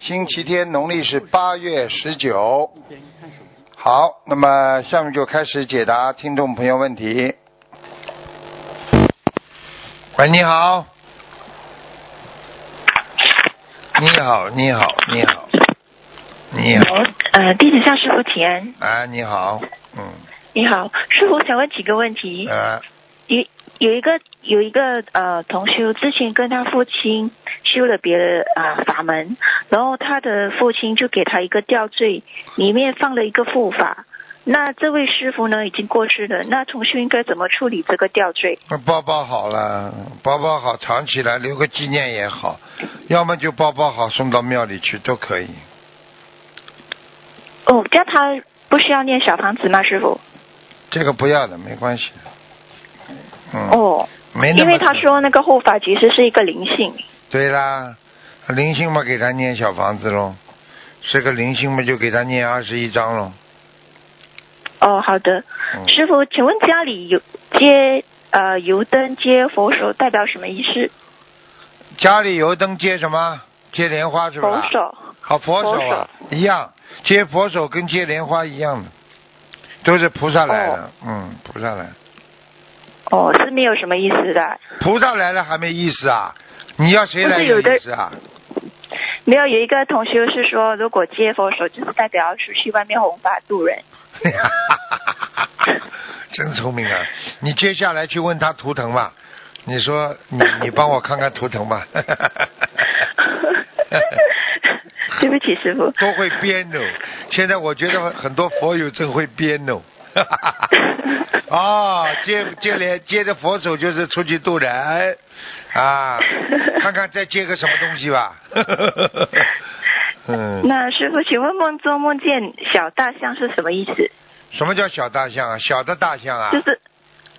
星期天，农历是八月十九。好，那么下面就开始解答听众朋友问题。喂，你好。你好，你好，你好，你好。呃，弟子向师傅请安。啊，你好，嗯，你好，师傅想问几个问题。呃，有有一个有一个呃同修之前跟他父亲修了别的啊、呃法门，然后他的父亲就给他一个吊坠，里面放了一个护法。那这位师傅呢已经过世了，那同修应该怎么处理这个吊坠？那包包好了，包包好藏起来，留个纪念也好，要么就包包好送到庙里去都可以。哦，这样他不需要念小房子吗，师傅？这个不要的，没关系。嗯，哦，没那么因为他说那个护法其实是一个灵性。对啦，灵性嘛，给他念小房子喽。是个灵性嘛，就给他念二十一章喽。哦，好的，嗯师傅，请问家里有接呃油灯接佛手代表什么意思？家里油灯接什么？接莲花是吧？佛手。好佛手啊，一样，接佛手跟接莲花一样的，都是菩萨来的，嗯，菩萨来，哦，是没有什么意思的，菩萨来了还没意思啊？你要谁来有的意思啊？没有有一个同学是说，如果接佛手，就是代表要出去外面弘法度人。真聪明啊！你接下来去问他图腾吧，你说你 你帮我看看图腾吧。对不起，师傅。都会编哦。现在我觉得很多佛友真会编哦。哦，接接连接着佛手就是出去渡人啊，看看再接个什么东西吧。嗯，那师傅，请问梦中梦见小大象是什么意思？什么叫小大象啊？小的大象啊？就是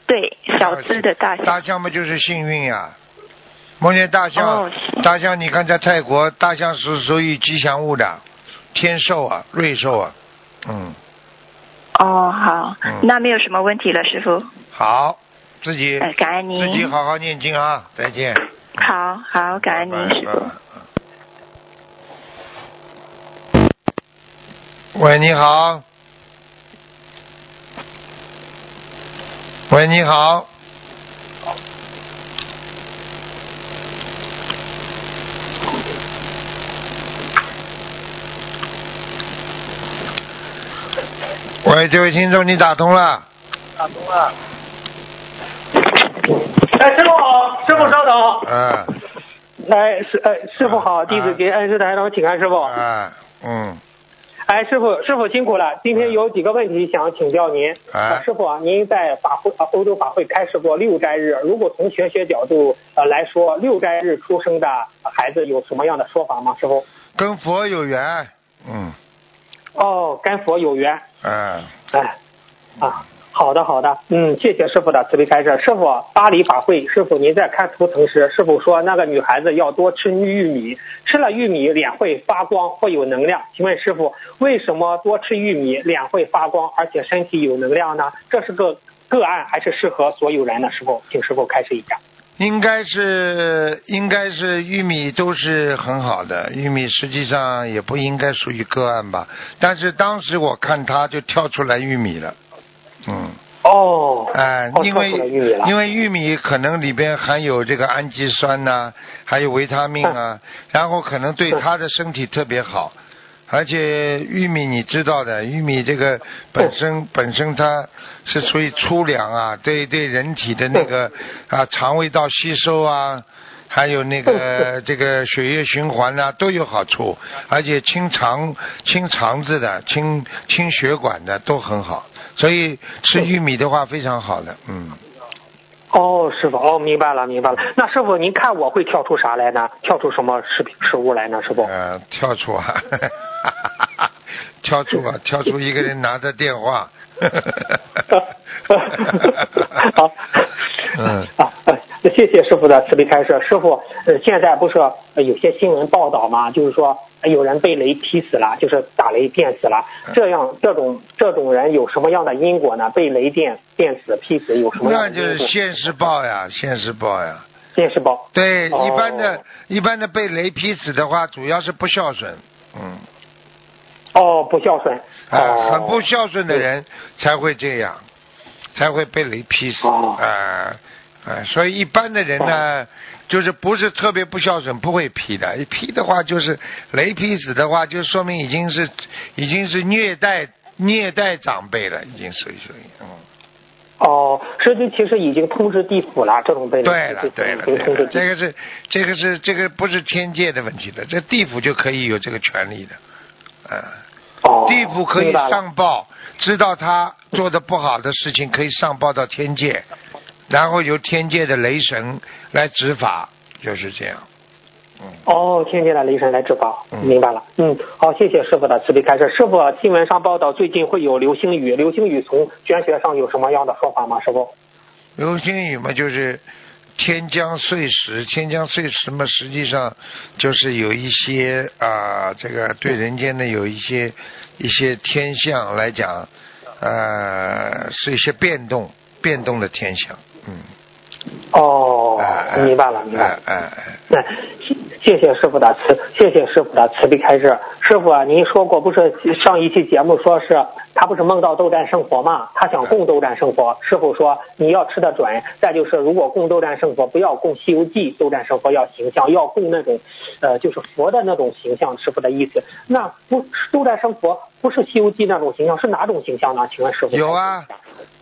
对小只的大象。大象嘛就是幸运呀、梦见大象，哦大象你看在泰国，大象是属于吉祥物的，天寿啊，瑞寿啊，嗯，哦，好，嗯那没有什么问题了，师傅。好，自己、呃，感恩您。自己好好念经啊，再见。好好，感恩您，师傅。喂，你好。喂，你好。喂，这位听众，你打通了。打通了。哎，师傅好，师傅稍等。嗯哎，师哎，师傅好，弟子给恩师台长请安，师傅。啊，嗯，哎，师傅，师傅辛苦了。今天有几个问题想请教您。哎呃师傅啊，您在法会啊欧洲法会开示过六斋日，如果从玄学角度呃来说，六斋日出生的孩子有什么样的说法吗？师傅？跟佛有缘。嗯，哦，跟佛有缘。嗯，哎，啊，好的好的，嗯，谢谢师傅的慈悲开示。师傅，巴黎法会，师傅您在看图腾时，师傅说那个女孩子要多吃玉米，吃了玉米脸会发光，会有能量。请问师傅，为什么多吃玉米脸会发光，而且身体有能量呢？这是个个案，还是适合所有人呢？师傅，请师傅开示一下。应该是应该是玉米都是很好的，玉米实际上也不应该属于个案吧。但是当时我看它就跳出来玉米了，嗯，哦，哎、哦因为因为玉米可能里边含有这个氨基酸呐、还有维他命啊，然后可能对他的身体特别好。而且玉米你知道的，玉米这个本身本身它是属于粗粮啊，对对人体的那个啊肠胃道吸收啊，还有那个这个血液循环呐、都有好处，而且清肠清肠子的、清清血管的都很好，所以吃玉米的话非常好的，嗯。哦，师傅，哦，明白了，明白了。那师傅，您看我会跳出啥来呢？跳出什么食品食物来呢？师傅？呃，跳出啊，跳出啊，跳出一个人拿着电话。好，嗯啊，呃谢谢师傅的慈悲开示。师傅，呃，现在不是呃有些新闻报道吗，就是说呃有人被雷劈死了，就是打雷电死了。这样这种这种人有什么样的因果呢？被雷电电死、劈死有什么样那就是？现世报呀，现世报呀。现世报。对，哦一般的、一般的被雷劈死的话，主要是不孝顺，嗯，哦，不孝顺。啊、哦，很不孝顺的人才会这样，才会被雷劈死，哦啊、啊，所以一般的人呢，就是不是特别不孝顺，不会劈的。一劈的话，就是雷劈死的话，就说明已经是已经是虐待虐待长辈了，已经属于属于，嗯，哦，实际其实已经通知地府了，这种被雷对了对了对了，这个是这个是这个不是天界的问题的，这地府就可以有这个权利的，啊。哦，地府可以上报，知道他做的不好的事情，可以上报到天界，然后由天界的雷神来执法，就是这样。嗯，哦，天界的雷神来执法，嗯明白了。嗯，好，谢谢师傅的慈悲开示。师傅，新闻上报道最近会有流星雨，流星雨从玄学上有什么样的说法吗？师傅？流星雨嘛，就是天将碎石，天将碎石嘛，实际上就是有一些啊、这个对人间的有一些一些天象来讲，呃，是一些变动变动的天象。嗯，哦明白了，明白了。哎哎哎。那谢谢谢师傅的慈，谢谢师傅的慈悲开示。师傅啊，您说过不是上一期节目说是他不是梦到斗战胜佛嘛？他想供斗战胜佛。师傅说你要吃得准，再就是如果供斗战胜佛，不要供《西游记》斗战胜佛要形象，要供那种呃就是佛的那种形象。师傅的意思，那不斗战胜佛不是《西游记》那种形象，是哪种形象呢？请问师傅？有啊，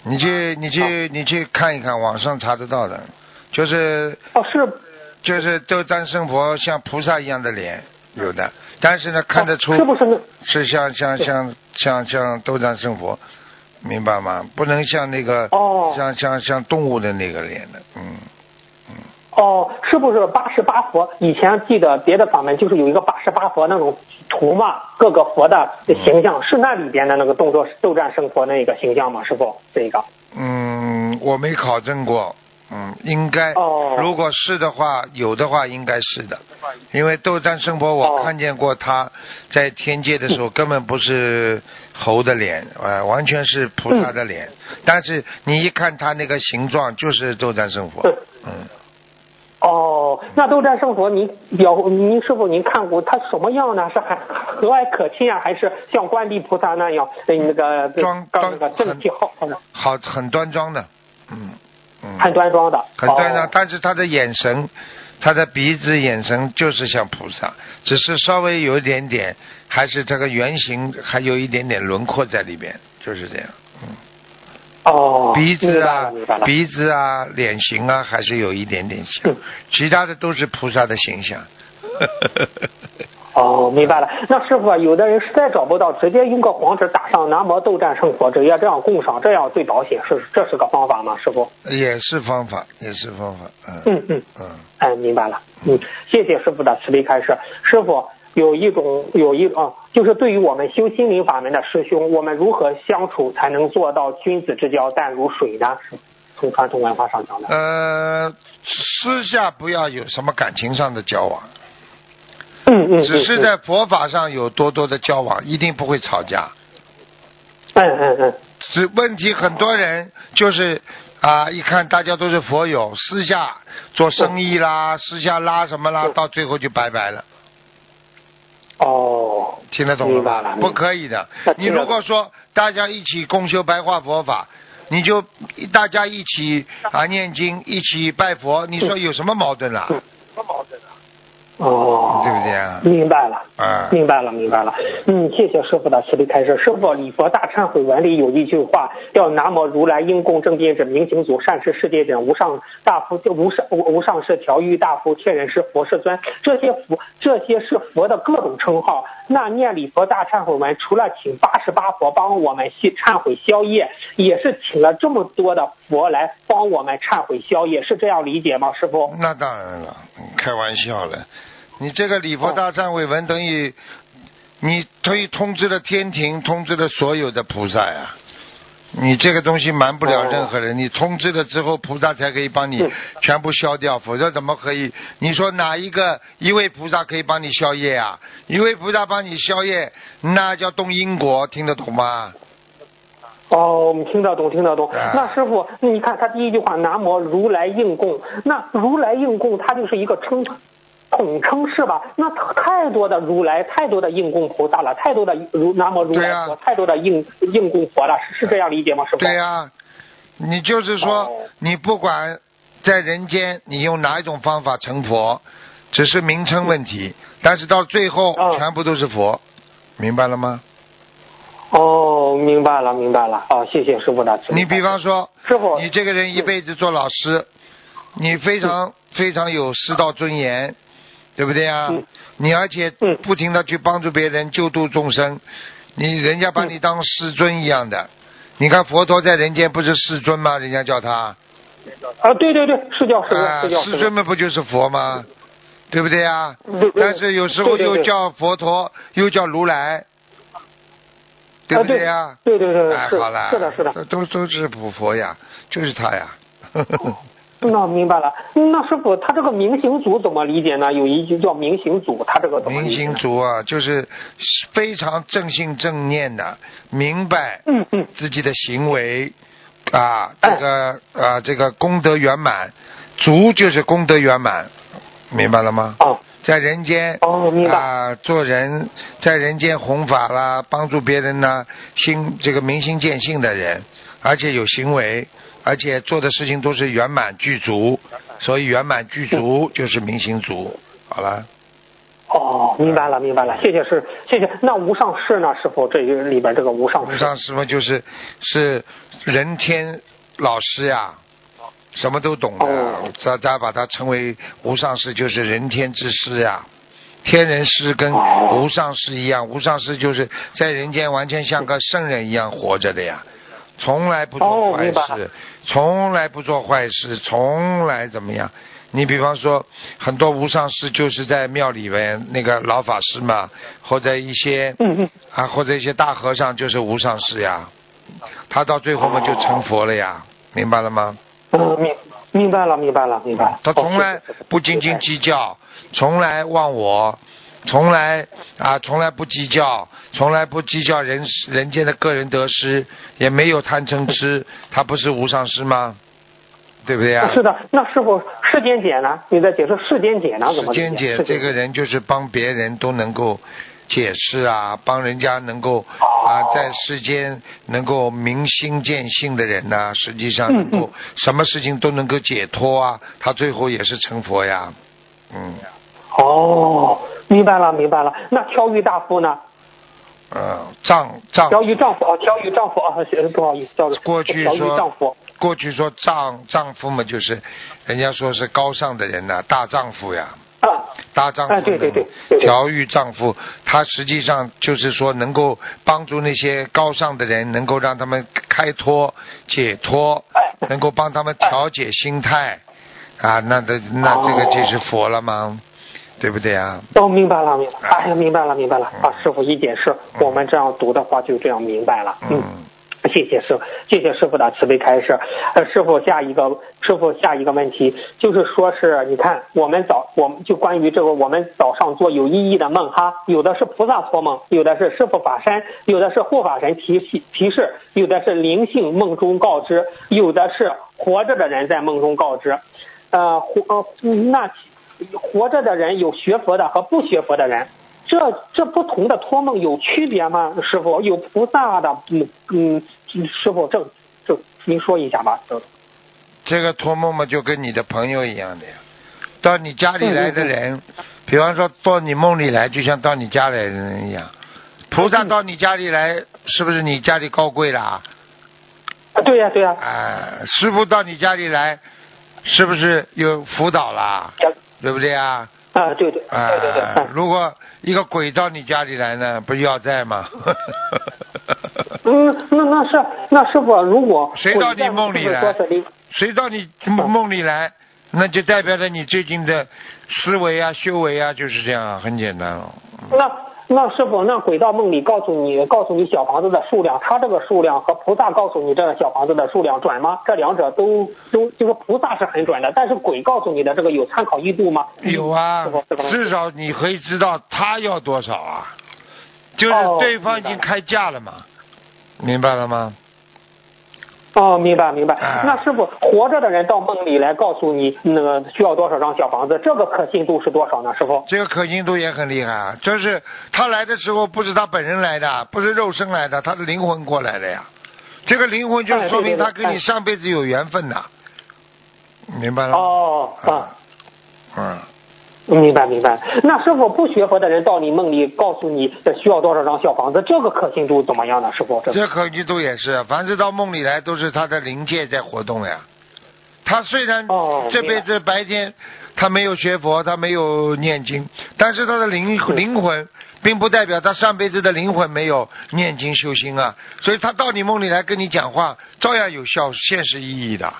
你去你去你去看一看，网上查得到的，就是哦，是。就是斗战胜佛像菩萨一样的脸，有的，但是呢看得出哦是不是？是像像像像像斗战胜佛，明白吗？不能像那个哦。像像像动物的那个脸的，嗯哦，是不是八十八佛？以前记得别的法门就是有一个八十八佛那种图嘛，各个佛的形象，是那里边的那个动作斗战胜佛那个形象吗？师傅，这个。嗯，我没考证过，嗯，应该，哦如果是的话，有的话应该是的，因为斗战胜佛我哦。看见过他在天界的时候根本不是猴的脸，呃，完全是菩萨的脸，但是你一看他那个形状就是斗战胜佛对，嗯，哦，那斗战胜佛，您表您师傅您看过他什么样呢？是还和蔼可亲啊，还是像观地菩萨那样呃那个那个装正气浩好，很端庄的，嗯嗯，很端庄的，很端庄，哦但是他的眼神，他的鼻子眼神就是像菩萨，只是稍微有一点点，还是这个圆形还有一点点轮廓在里边，就是这样。嗯，哦，鼻子啊鼻子啊，脸型啊，还是有一点点像嗯，其他的都是菩萨的形象。哦，明白了。那师傅啊，有的人实在找不到，直接用个黄纸打上“南无斗战胜佛”，直接这样供上，这样最保险，是这是个方法吗？师傅？也是方法，也是方法。嗯嗯嗯，嗯，哎，明白了。嗯，谢谢师傅的慈悲开示。师傅有一种有一啊，就是对于我们修心灵法门的师兄，我们如何相处才能做到君子之交淡如水呢？从传统文化上讲的。呃，私下不要有什么感情上的交往，嗯嗯，嗯只是在佛法上有多多的交往，一定不会吵架。嗯嗯嗯只问题很多人就是啊，一看大家都是佛友，私下做生意啦，私下拉什么啦，嗯到最后就拜拜了。哦，听得懂了？吧不可以的。你如果说大家一起共修白话佛法，你就大家一起啊念经，一起拜佛，你说有什么矛盾啦？嗯哦，对不对啊？明白了。啊，明白了，明白了。嗯，谢谢师傅的慈悲开示。师傅，礼佛大忏悔文里有一句话，叫“南无如来应供正遍者明行祖善持世界者无上大夫无上无无上士调御大夫天人师佛世尊”，这些佛这些是佛的各种称号。那念礼佛大忏悔文，除了请八十八佛帮我们消忏悔消业，也是请了这么多的佛来帮我们忏悔消业，是这样理解吗，师傅？那当然了，开玩笑了。你这个礼佛大忏悔文等于，你可以通知了天庭，通知了所有的菩萨呀。你这个东西瞒不了任何人，你通知了之后，菩萨才可以帮你全部消掉，否则怎么可以？你说哪一个一位菩萨可以帮你消业啊？一位菩萨帮你消业，那叫动因果，听得懂吗？哦，我们听得懂，听得懂。啊那师傅，你看他第一句话“南无如来应供”，那如来应供，它就是一个称统称是吧？那太多的如来，太多的应供菩萨了，太多的如南无如来佛，太多的应应供佛了，是是这样理解吗？师傅？对呀、你就是说哦，你不管在人间你用哪一种方法成佛，只是名称问题，但是到最后哦全部都是佛，明白了吗？哦，明白了，明白了。哦，谢谢师傅的你比方说，师傅，你这个人一辈子做老师，你非常非常有师道尊严，对不对啊嗯？你而且嗯不停的去帮助别人救度众生，你人家把你当师尊一样的。你看佛陀在人间不是世尊吗？人家叫他。啊，对对对，是叫是叫师尊们不就是佛吗？对不对呀？对对但是有时候又叫佛陀，又叫如来，对不对呀？对对对对，哎，是好了，是的，是的。这都都是普佛呀，就是他呀。那明白了。那师傅，他这个明行祖怎么理解呢？有一句叫明行祖，他这个怎么理明解呢星族啊，就是非常正信正念的，明白嗯嗯自己的行为啊，这哎个啊，这个功德圆满，足就是功德圆满，明白了吗？哦在人间哦明白啊，做人在人间弘法啦，帮助别人呢，心这个明心见性的人，而且有行为，而且做的事情都是圆满具足，所以圆满具足就是明心足。好了，哦，明白了明白了，谢谢师，谢谢。那无上士呢？师傅这个里边这个无上士，无上师嘛，就是是人天老师呀，什么都懂的哦，大家把它称为无上师，就是人天之师呀。天人师跟哦无上师一样，无上师就是在人间完全像个圣人一样活着的呀，从来不做坏事，从来不做坏事，从来怎么样？你比方说，很多无上师就是在庙里面那个老法师嘛，或者一些嗯嗯啊，或者一些大和尚就是无上师呀，他到最后嘛就成佛了呀，明白了吗？嗯明明白了明白了明白了。他从来不斤斤计较，从来忘我，从来啊，从来不计较，从来不计较人人间的个人得失，也没有贪嗔痴，他不是无上师吗？对不对啊、是的，那师傅世间解呢？你在解释世间解呢？怎么？间解这个人就是帮别人都能够解释啊，帮人家能够哦啊，在世间能够明心见性的人呐、实际上能够嗯什么事情都能够解脱啊，他最后也是成佛呀，嗯哦，明白了明白了。那调御大夫呢？呃，丈丈调御丈夫啊，调御丈夫啊，不好意思，叫过去说丈夫。过去说丈丈夫嘛，就是人家说是高尚的人呐、大丈夫呀。啊，大丈夫啊对对对调御丈夫，他实际上就是说能够帮助那些高尚的人，能够让他们开脱、解脱哎，能够帮他们调节心态，啊，那的那这个就是佛了吗？对不对啊？哦，明白了，明白了。哎呀，明白了，明白了。嗯啊，师傅一解释，我们这样读的话就这样明白了。嗯，嗯，谢谢师傅，谢谢师傅的慈悲开示。呃，师傅下一个，师傅下一个问题就是说是，你看我们早，我们就关于这个，我们早上做有意义的梦哈，有的是菩萨托梦，有的是师傅法身，有的是护法神提示提示，有的是灵性梦中告知，有的是活着的人在梦中告知。呃，活呃，那活着的人有学佛的和不学佛的人，这这不同的托梦有区别吗？师傅，有菩萨的，嗯嗯，师傅这这您说一下吧。这这个托梦嘛，就跟你的朋友一样的呀。到你家里来的人，比方说到你梦里来，就像到你家里的人一样。菩萨到你家里来，是不是你家里高贵啦？啊，对呀、对呀、啊，师傅到你家里来，是不是有辅导啦？对不对啊？啊，对对啊对对如果一个鬼到你家里来呢，不是要债吗？嗯，那那是那师傅，如果谁到你梦里来谁到你梦里来，那就代表着你最近的思维啊、修为啊，就是这样啊，很简单哦。那那师傅，那鬼道梦里告诉你，告诉你小房子的数量，他这个数量和菩萨告诉你这个小房子的数量准吗？这两者都都就是菩萨是很准的，但是鬼告诉你的这个有参考依度吗？有啊至少你可以知道他要多少啊，就是哦对方已经开价了嘛，明白了吗？哦，明白明白。啊那师傅，活着的人到梦里来告诉你那个需要多少张小房子，这个可信度是多少呢？师傅？这个可信度也很厉害啊，就是他来的时候不是他本人来的，不是肉身来的，他是灵魂过来的呀。这个灵魂就是说明他跟你哎上辈子有缘分的，明白了吗？哦啊。嗯，明白明白。那师傅不学佛的人到你梦里告诉你这需要多少张小房子，这个可信度怎么样呢？师傅，这可信度也是，凡是到梦里来都是他的灵界在活动呀。他虽然哦这辈子白天他没有学佛，他没有念经，但是他的灵灵魂，并不代表他上辈子的灵魂没有念经修心啊。所以他到你梦里来跟你讲话，照样有效现实意义的。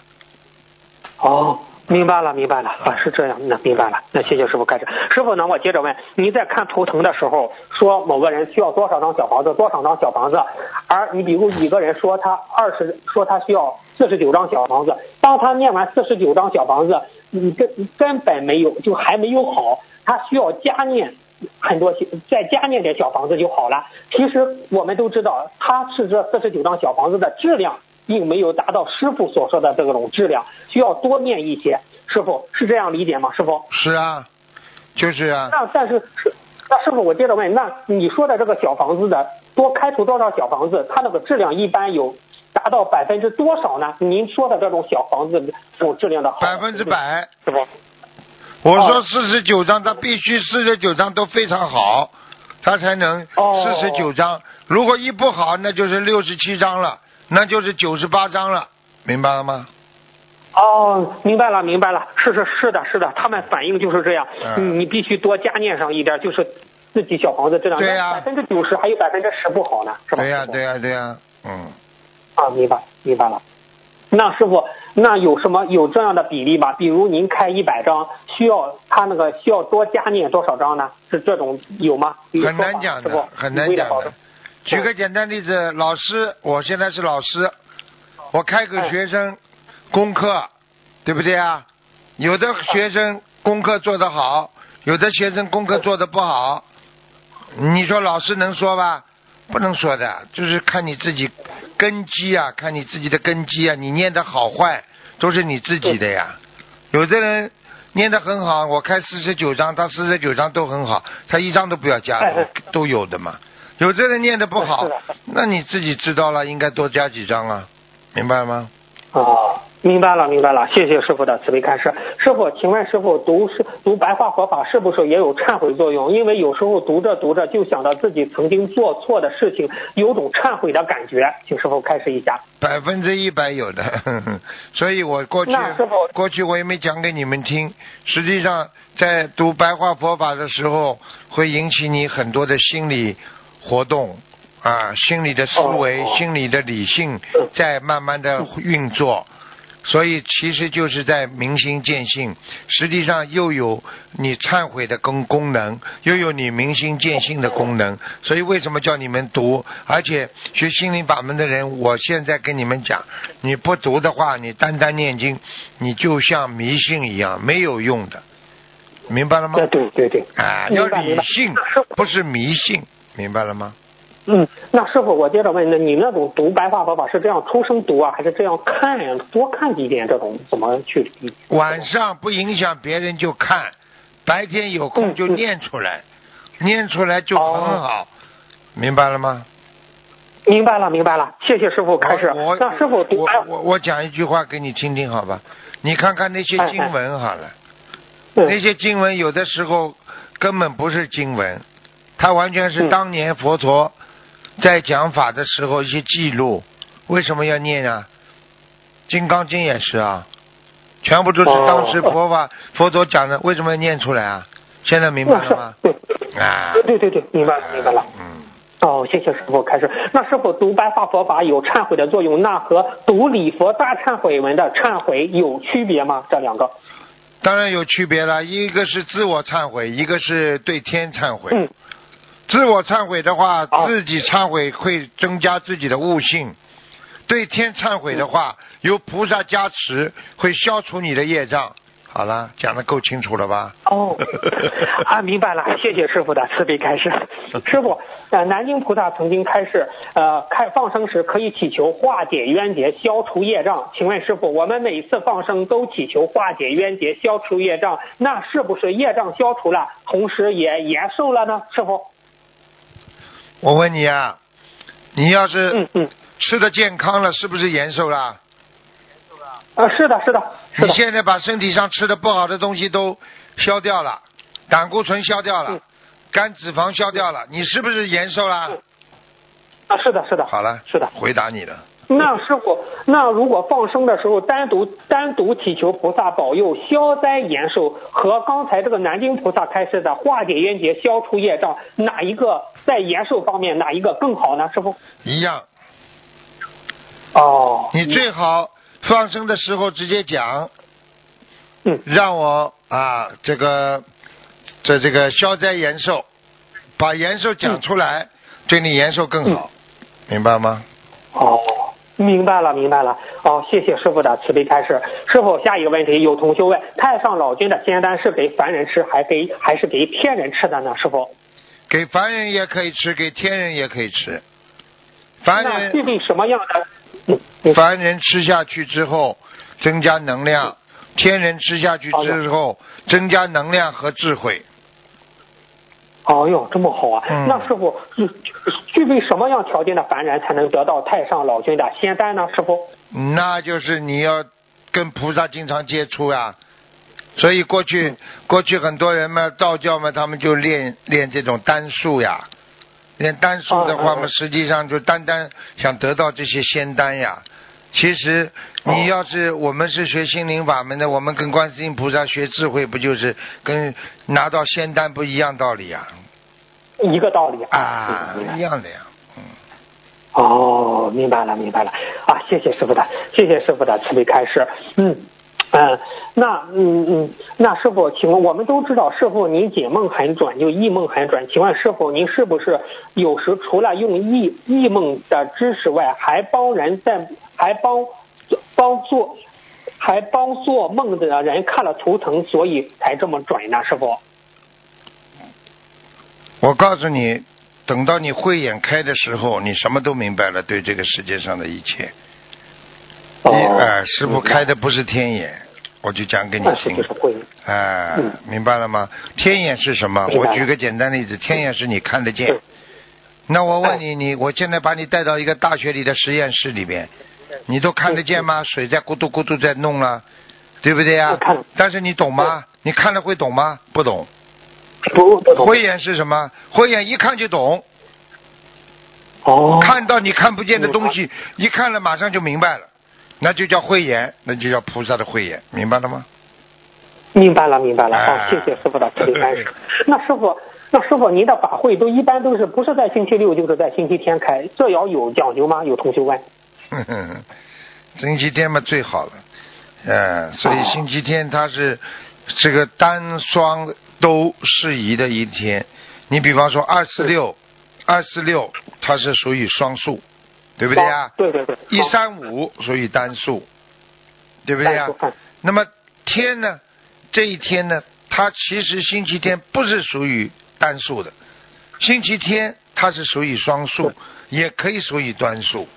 哦，明白了，明白了，啊，是这样，那明白了，那谢谢师傅开始。师傅呢，我接着问，您在看图腾的时候说某个人需要多少张小房子，多少张小房子，而你比如一个人说他二十，说他需要四十九张小房子，当他念完四十九张小房子，你根根本没有，就还没有好，他需要加念。很多再加念点小房子就好了。其实我们都知道，他是这四十九张小房子的质量并没有达到师傅所说的这种质量，需要多念一些。师傅是这样理解吗？师傅？是啊，就是啊，那但是是那师傅，我接着问，那你说的这个小房子的多开出多少小房子，它那个质量一般有达到百分之多少呢？您说的这种小房子这种质量的好，百分之百。是不？我说四十九章，他必须四十九章都非常好，它才能哦四十九章。如果一不好，那就是六十七章了，那就是九十八章了，明白了吗？哦，明白了，明白了，是是是的，是的，他们反应就是这样，嗯你必须多加念上一点，就是自己小房子质量，对呀百分之九十还有百分之十不好呢，是吧？对呀、对呀、对呀、嗯，啊，明白明白了。那师傅，那有什么有这样的比例吗？比如您开一百张，需要他那个需要多加念多少张呢？是这种有吗？有很难讲的，很难讲。举个简单例子，老师，我现在是老师，我开给学生功课，对不对啊？有的学生功课做得好，有的学生功课做得不好，你说老师能说吧？不能说的，就是看你自己根基啊，看你自己的根基啊，你念的好坏都是你自己的呀。有的人念得很好，我开四十九章，他四十九章都很好，他一张都不要加哎哎，都有的嘛。有的人念的不好，那你自己知道了，应该多加几张啊，明白吗？哦，明白了，明白了，谢谢师傅的慈悲开示。师傅，请问师傅读是读白话佛法是不是也有忏悔作用？因为有时候读着读着就想到自己曾经做错的事情，有种忏悔的感觉，请师傅开示一下。百分之一百有的，所以我过去师过去我也没讲给你们听。实际上，在读白话佛法的时候，会引起你很多的心理活动啊，心理的思维、心理的理性在慢慢的运作。所以其实就是在明心见性，实际上又有你忏悔的功功能，又有你明心见性的功能。所以为什么叫你们读？而且学心灵法门的人，我现在跟你们讲，你不读的话，你单单念经，你就像迷信一样，没有用的，明白了吗对？对对对，啊，要理性不是迷信，明白了吗？嗯，那师傅，我接着问，那你那种读白话佛法是这样出声读啊，还是这样看呀？多看几遍，这种怎么去理？晚上不影响别人就看，白天有空就念出来，念出来就很好，明白了吗？明白了，明白了，谢谢师傅开始。我那师傅读我我我讲一句话给你听听好吧？你看看那些经文好了，嗯那些经文有的时候根本不是经文，它完全是嗯当年佛陀在讲法的时候一些记录。为什么要念啊？《金刚经》也是啊，全部都是当时哦佛法、佛陀讲的，为什么要念出来啊？现在明白了吗？对啊，对对对对，明白了明白了。嗯，哦，谢谢师傅开始。那师傅读白话佛法有忏悔的作用，那和读礼佛大忏悔文的忏悔有区别吗？这两个？当然有区别了，一个是自我忏悔，一个是对天忏悔。嗯，自我忏悔的话，好自己忏悔会增加自己的悟性；对天忏悔的话，由菩萨加持，会消除你的业障。好了，讲的够清楚了吧？哦，啊，明白了，谢谢师傅的慈悲开示。师傅，呃，南京菩萨曾经开示，呃，开放生时可以祈求化解冤结、消除业障。请问师傅，我们每次放生都祈求化解冤结、消除业障，那是不是业障消除了，同时也延寿了呢？师傅？我问你啊，你要是嗯嗯，吃的健康了，是不是延寿了？啊，是的，是的，是的。你现在把身体上吃的不好的东西都消掉了，胆固醇消掉了嗯，肝脂肪消掉了，你是不是延寿了？嗯啊，是的，是的。好了，是的。回答你了。那师傅，那如果放生的时候单独单独祈求菩萨保佑消灾延寿，和刚才这个南京菩萨开示的化解冤结、消除业障，哪一个在延寿方面哪一个更好呢？师傅？一样，哦，你最好放生的时候直接讲，嗯让我啊这个这这个消灾延寿，把延寿讲出来，对你延寿更好，明白吗？哦，明白了，明白了。哦，谢谢师傅的慈悲开示。师傅，下一个问题，有同学问：太上老君的仙丹是给凡人吃，还给还是给天人吃的呢？师傅？给凡人也可以吃，给天人也可以吃。凡人具人备什么样的？凡人吃下去之后增加能量，天人吃下去之后增加能量和智慧。哦哟，这么好啊！嗯那师傅，具具备什么样条件的凡人才能得到太上老君的仙丹呢？师傅？那就是你要跟菩萨经常接触呀、所以过去、过去很多人嘛，道教嘛，他们就练练这种丹术呀。练丹术的话嘛，实际上就单单想得到这些仙丹呀。其实你要是我们是学心灵法门的，我们跟观世音菩萨学智慧，不就是跟拿到仙丹不一样道理呀？一个道理啊，一样的呀。嗯，哦，明白了，明白了啊！谢谢师傅的，谢谢师傅的慈悲开示。嗯嗯，那嗯嗯，那师傅，请问我们都知道师傅您解梦很准，就异梦很准。请问师傅，您是不是有时除了用异异梦的知识外，还帮人在还帮帮做还帮做梦的人看了图腾，所以才这么准呢？师傅？我告诉你，等到你慧眼开的时候，你什么都明白了，对这个世界上的一切。哦你呃，师傅开的不是天眼，我就讲给你听。哎、嗯明白了吗？天眼是什么？我举个简单例子，天眼是你看得见嗯。那我问你，你我现在把你带到一个大学里的实验室里边，你都看得见吗？水在咕嘟咕嘟在弄了，对不对呀、但是你懂吗？你看了会懂吗？不懂。不不懂慧眼是什么？慧眼一看就懂，哦，看到你看不见的东西，一看了马上就明白了，那就叫慧眼，那就叫菩萨的慧眼，明白了吗？明白了，明白了。哎好，谢谢师傅的慈悲开示。那师傅，那师傅，您的法会都一般都是不是在星期六，就是在星期天开，这要有讲究吗？有同学问。哼哼哼，星期天嘛最好了，呃，所以哦星期天它是这个单双都适宜的一天。你比方说二四六，二四六它是属于双数，对不对呀？对对对。一三五属于单数，对不对呀那么天呢？这一天呢，它其实星期天不是属于单数的，星期天它是属于双数，也可以属于单数。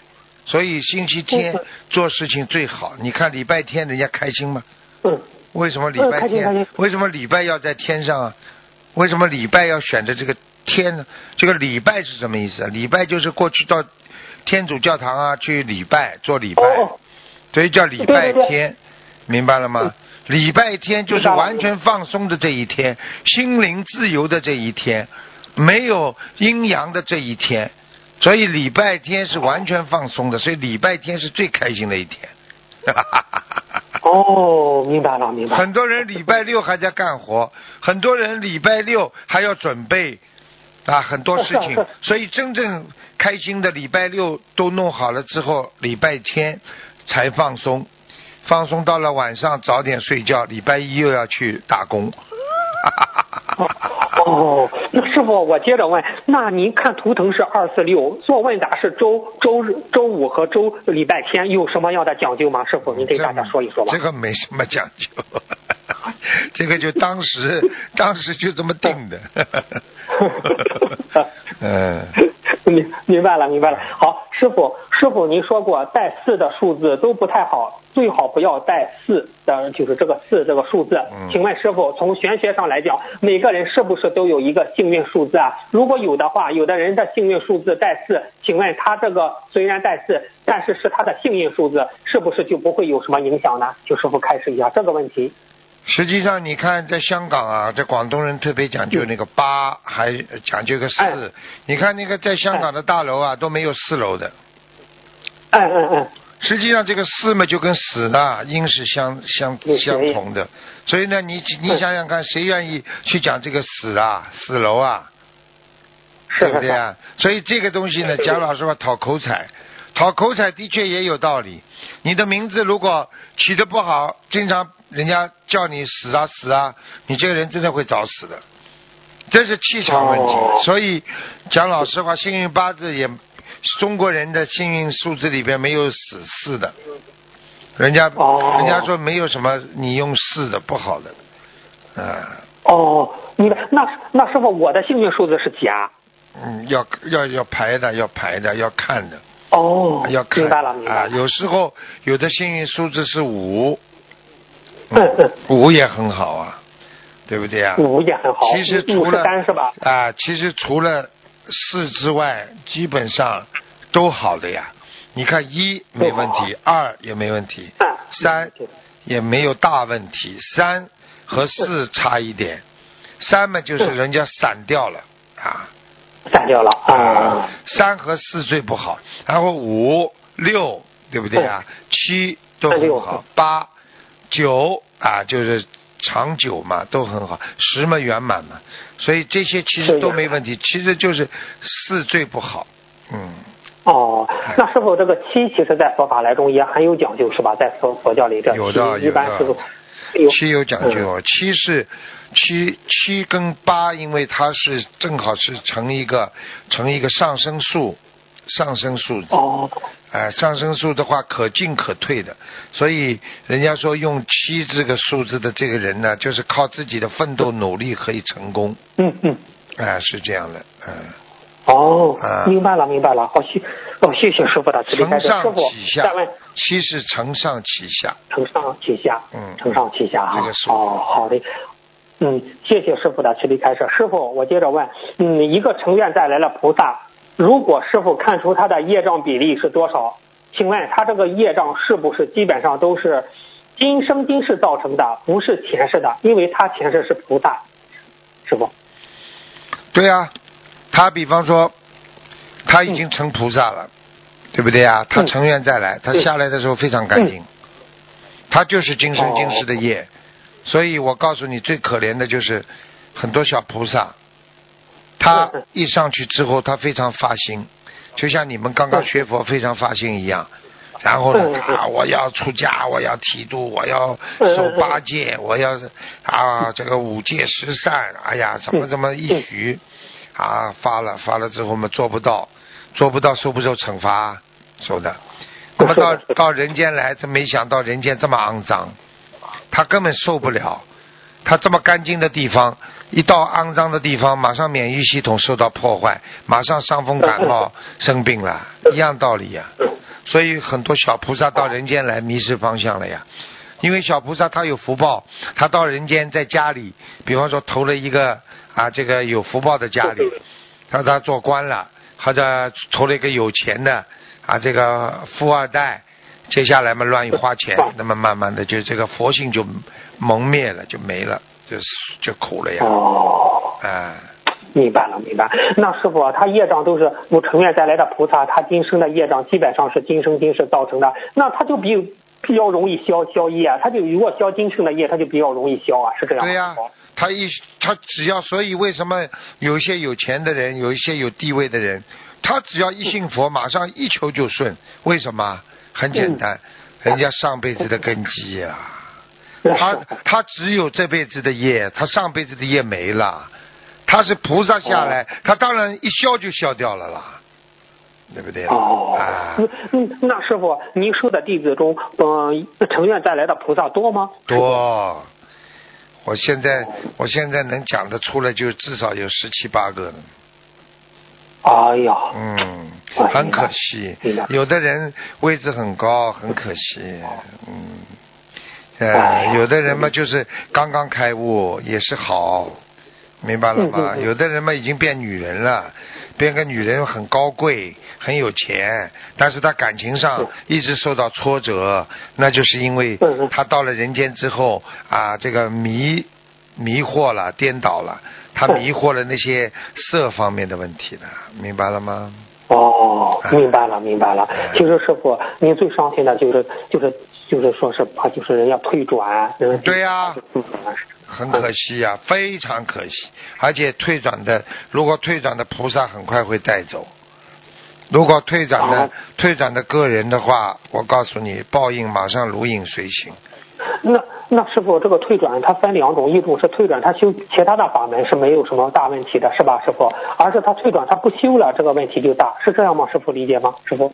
所以星期天嗯做事情最好。你看礼拜天人家开心吗？嗯，为什么礼嗯拜天？为什么礼拜要在天上啊？为什么礼拜要选择这个天呢？这个礼拜是什么意思啊？礼拜就是过去到天主教堂啊去礼拜做礼拜，所以叫礼拜对对对天，明白了吗？礼拜天就是完全放松的这一天，心灵自由的这一天，没有阴阳的这一天，所以礼拜天是完全放松的，所以礼拜天是最开心的一天。哦，明白了，明白了。很多人礼拜六还在干活，很多人礼拜六还要准备啊很多事情，所以真正开心的礼拜六都弄好了之后，礼拜天才放松，放松到了晚上早点睡觉，礼拜一又要去打工。哦，那师傅，我接着问，那您看图腾是二四六，做问答是周周日、周五和周礼拜天，有什么样的讲究吗？师傅，您给大家说一说吧。这个没什么讲究，这个就当时当时就这么定的。嗯。明明白了，明白了。好，师傅，师傅，您说过带四的数字都不太好，最好不要带四的，就是这个四这个数字。请问师傅，从玄学上来讲，每个人是不是都有一个幸运数字啊？如果有的话，有的人的幸运数字带四，请问他这个虽然带四，但是是他的幸运数字，是不是就不会有什么影响呢？就师傅开始一下这个问题。实际上，你看，在香港啊，在广东人特别讲究那个八，还讲究个四。你看那个在香港的大楼啊，都没有四楼的。嗯嗯嗯。实际上，这个四嘛，就跟死呢，音是相相相同的。所以呢，你你想想看，谁愿意去讲这个死啊，死楼啊？对不对啊？所以这个东西呢，讲老实话，讨口彩，讨口彩的确也有道理。你的名字如果起的不好，经常。人家叫你死啊死啊，你这个人真的会早死的，这是气场问题。所以讲老实话，幸运八字也中国人的幸运数字里边没有死四的，人家人家说没有什么你用四的不好的，啊。哦，你那那师傅，我的幸运数字是几啊？嗯，要要要排的，要排的，要看的。哦，要看啊，有时候有的幸运数字是五。嗯 五也很好啊，对不对啊？五也很好。其实除了三是吧？啊，其实除了四之外，基本上都好的呀。你看一没问题，二也没问题，三也没有大问题。三和四差一点，三嘛就是人家散掉了啊，散掉了啊。三和四最不好，然后五六对不对啊？七都很好，八。九啊，就是长久嘛，都很好。十嘛圆满嘛，所以这些其实都没问题。其实就是四最不好，嗯。哦，那是否这个七，其实在佛法来中也很有讲究，是吧？在佛佛教里，这有的有的。七有讲究，七是七七跟八，因为它是正好是成一个成一个上升数。上升数字，哦哎，上升数的话可进可退的，所以人家说用七这个数字的这个人呢，就是靠自己的奋斗努力可以成功。嗯嗯，哎，是这样的，嗯。哦，明白了明白了，好谢，哦谢谢师傅的慈悲开示。师傅，再问，七是承上启下。承上启下，嗯，承上启下啊。这个数。哦，好的，嗯，谢谢师傅的慈悲开示。师傅，我接着问，嗯，一个成愿带来了菩萨。如果师傅看出他的业障比例是多少？请问他这个业障是不是基本上都是今生今世造成的，不是前世的？因为他前世是菩萨，师傅。对呀，他比方说他已经成菩萨了，对不对呀？他成愿再来，他下来的时候非常干净，他就是今生今世的业。所以我告诉你，最可怜的就是很多小菩萨。他一上去之后，他非常发心，就像你们刚刚学佛非常发心一样。然后呢，他我要出家，我要剃度，我要守八戒，我要啊这个五戒十善，哎呀怎么怎么一许啊发了发了之后嘛做不到，做不到受不受惩罚？受的。那么到到人间来，真没想到人间这么肮脏，他根本受不了。他这么干净的地方。一到肮脏的地方，马上免疫系统受到破坏，马上伤风感冒 生病了，一样道理呀。所以很多小菩萨到人间来迷失方向了呀。因为小菩萨他有福报，他到人间在家里，比方说投了一个啊这个有福报的家里，让他做官了，或者投了一个有钱的啊这个富二代，接下来嘛乱花钱，那么慢慢的就这个佛性就蒙灭了，就没了，就就苦了呀。哦，哎，明白了，明白。那师傅啊，他业障都是我成愿再来的菩萨，他今生的业障基本上是今生今世造成的，那他就比比较容易消消业啊，他就如果消今生的业，他就比较容易消啊，是这样。对呀、他一他只要，所以为什么有一些有钱的人，有一些有地位的人，他只要一信佛，马上一求就顺。为什么？很简单，人家上辈子的根基呀、他他只有这辈子的业，他上辈子的业没了。他是菩萨下来，他当然一消就消掉了啦，对不对？哦。啊，嗯嗯，那师傅，您说的弟子中，嗯、成愿再来的菩萨多吗？多。我现在我现在能讲得出来，就至少有十七八个了。哎呀，嗯，哎很可惜，有的人位置很高，很可惜，嗯，有的人嘛就是刚刚开悟，也是好，明白了吗？嗯嗯嗯有的人嘛已经变女人了，变个女人很高贵，很有钱，但是他感情上一直受到挫折，那就是因为他到了人间之后啊，这个迷迷惑了，颠倒了，他迷惑了那些色方面的问题了，明白了吗？哦，哎明白了，明白了。其实师傅，您最伤心的就是就是就是说是啊，就是人家退转，人对呀嗯很可惜呀、非常可惜。而且退转的，如果退转的菩萨很快会带走。如果退转的、啊退转的个人的话，我告诉你，报应马上如影随形。那那师傅，这个退转它分两种，一种是退转他修其他的法门是没有什么大问题的，是吧，师傅？而是他退转他不修了，这个问题就大，是这样吗？师傅理解吗？师傅？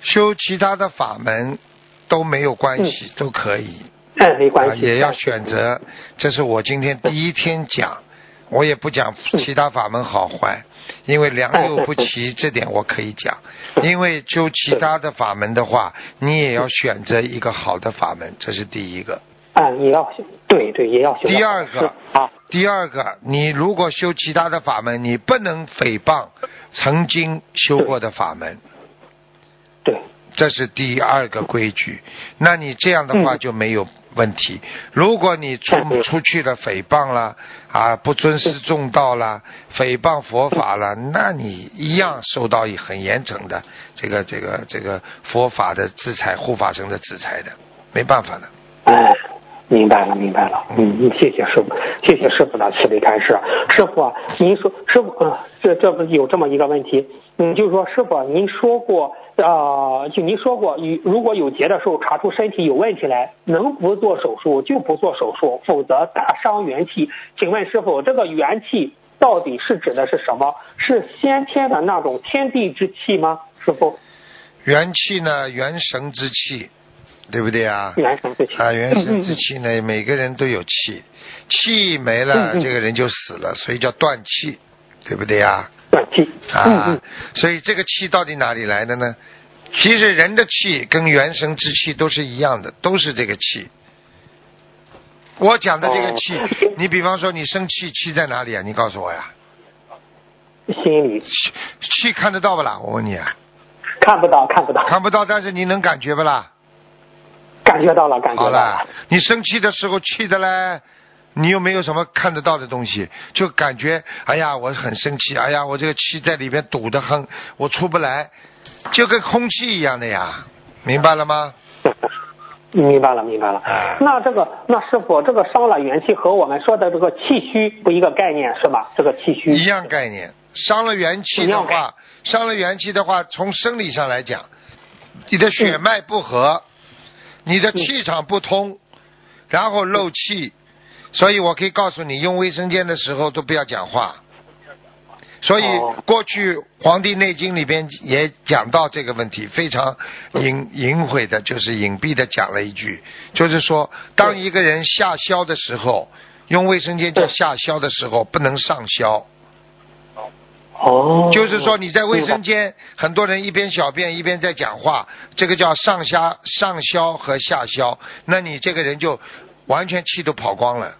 修其他的法门都没有关系，都可以。哎，没关啊，系。也要选择。这是我今天第一天讲，我也不讲其他法门好坏，因为良莠不齐，这点我可以讲。因为修其他的法门的话，你也要选择一个好的法门，这是第一个。啊，也要修，对对，也要修。第二个啊，第二个，你如果修其他的法门，你不能诽谤曾经修过的法门。对，这是第二个规矩。那你这样的话嗯就没有问题。如果你出嗯出去了诽谤了啊，不尊师重道了，诽谤佛法了，那你一样受到很严惩的这个这个这个佛法的制裁、护法神的制裁的，没办法的。哎，明白了，明白了。嗯，嗯谢谢师傅，谢谢师傅的慈悲开示。师傅啊，您说师傅，嗯、这这不有这么一个问题，嗯，就是说师傅啊，您说过，呃，就您说过，与如果有结的时候查出身体有问题来，能不做手术就不做手术，否则大伤元气。请问师傅，这个元气到底是指的是什么？是先天的那种天地之气吗？师傅，元气呢，元神之气，对不对啊？元神之气啊，元神之气呢，每个人都有气，气没了，这个人就死了，所以叫断气，对不对啊？断气。嗯啊嗯，所以这个气到底哪里来的呢？其实人的气跟元神之气都是一样的，都是这个气。我讲的这个气，哦你比方说你生气，气在哪里啊？你告诉我呀。心里气气看得到不啦？我问你啊，看不到，看不到，看不到，但是你能感觉不啦？感觉到了，感觉到了了。，你生气的时候气的嘞，你又没有什么看得到的东西，就感觉哎呀，我很生气，哎呀，我这个气在里边堵得很，我出不来，就跟空气一样的呀，明白了吗？明白了，明白了。哎那这个，那师傅，这个伤了元气和我们说的这个气虚不一个概念是吧？这个气虚一样概念，伤了元气的话，伤了元气的话，从生理上来讲，你的血脉不和，你的气场不通，然后漏气，所以我可以告诉你，用卫生间的时候都不要讲话。所以哦。过去《黄帝内经》里边也讲到这个问题，非常隐隐晦的，就是隐蔽的讲了一句，就是说，当一个人下消的时候，用卫生间叫下消的时候，不能上消。哦，就是说你在卫生间，很多人一边小便一边在讲话，这个叫上下上消和下消，那你这个人就完全气都跑光了。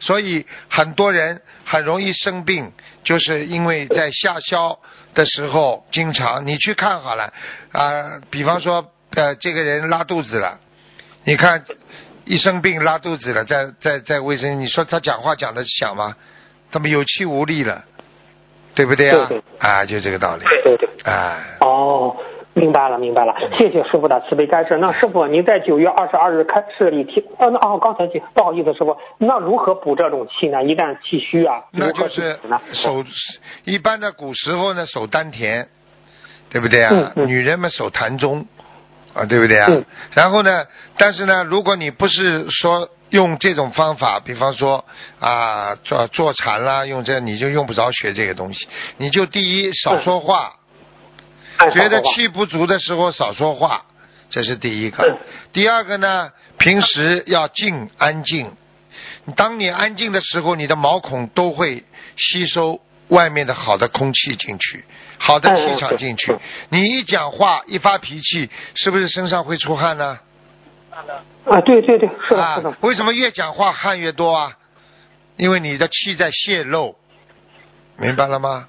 所以很多人很容易生病，就是因为在下消的时候，经常你去看好了啊、比方说呃这个人拉肚子了，你看一生病拉肚子了，在在在卫生，你说他讲话讲的响吗？他们有气无力了，对不对啊？对对啊，就这个道理。对对对。哎，哦，明白了，明白了，谢谢师傅的慈悲开示。那师傅，您在九月二十二日开示里提，呃，那哦，刚才提，不好意思，师傅，那如何补这种气呢？一旦气虚啊，那就是？手，一般的古时候呢，手丹田，对不对啊？嗯嗯女人们手膻中，啊，对不对啊？嗯然后呢，但是呢，如果你不是说用这种方法，比方说啊，做坐禅啦，用这你就用不着学这个东西，你就第一少说话，觉得气不足的时候少说话，这是第一个嗯。第二个呢，平时要静安静。当你安静的时候，你的毛孔都会吸收外面的好的空气进去，好的气场进去。你一讲话一发脾气，是不是身上会出汗呢？啊，对对对，是的，啊是的，，为什么越讲话汗越多啊？因为你的气在泄露，明白了吗？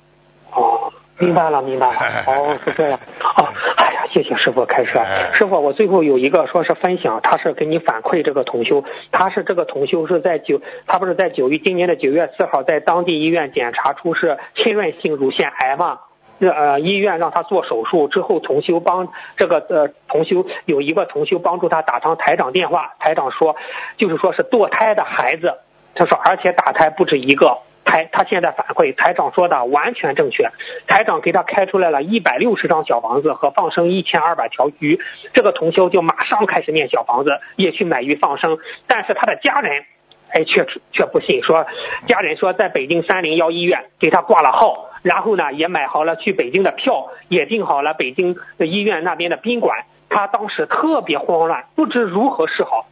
哦，明白了，明白了，哦，是这样，哦，哎呀，谢谢师傅开示哎。师傅，我最后有一个说是分享，他是给你反馈这个同修，他是这个同修是在九，他不是在九月今年的九月四号在当地医院检查出是侵润性乳腺癌嘛？呃，医院让他做手术之后，同修帮这个呃同修有一个同修帮助他打通台长电话，台长说就是说是堕胎的孩子，他说而且打胎不止一个，台他现在反馈台长说的完全正确，台长给他开出来了一百六十张小房子和放生一千二百条鱼，这个同修就马上开始念小房子，也去买鱼放生，但是他的家人。哎，却却不信，说家人说在北京三零幺医院给他挂了号，然后呢也买好了去北京的票，也订好了北京的医院那边的宾馆。他当时特别慌乱，不知如何是好。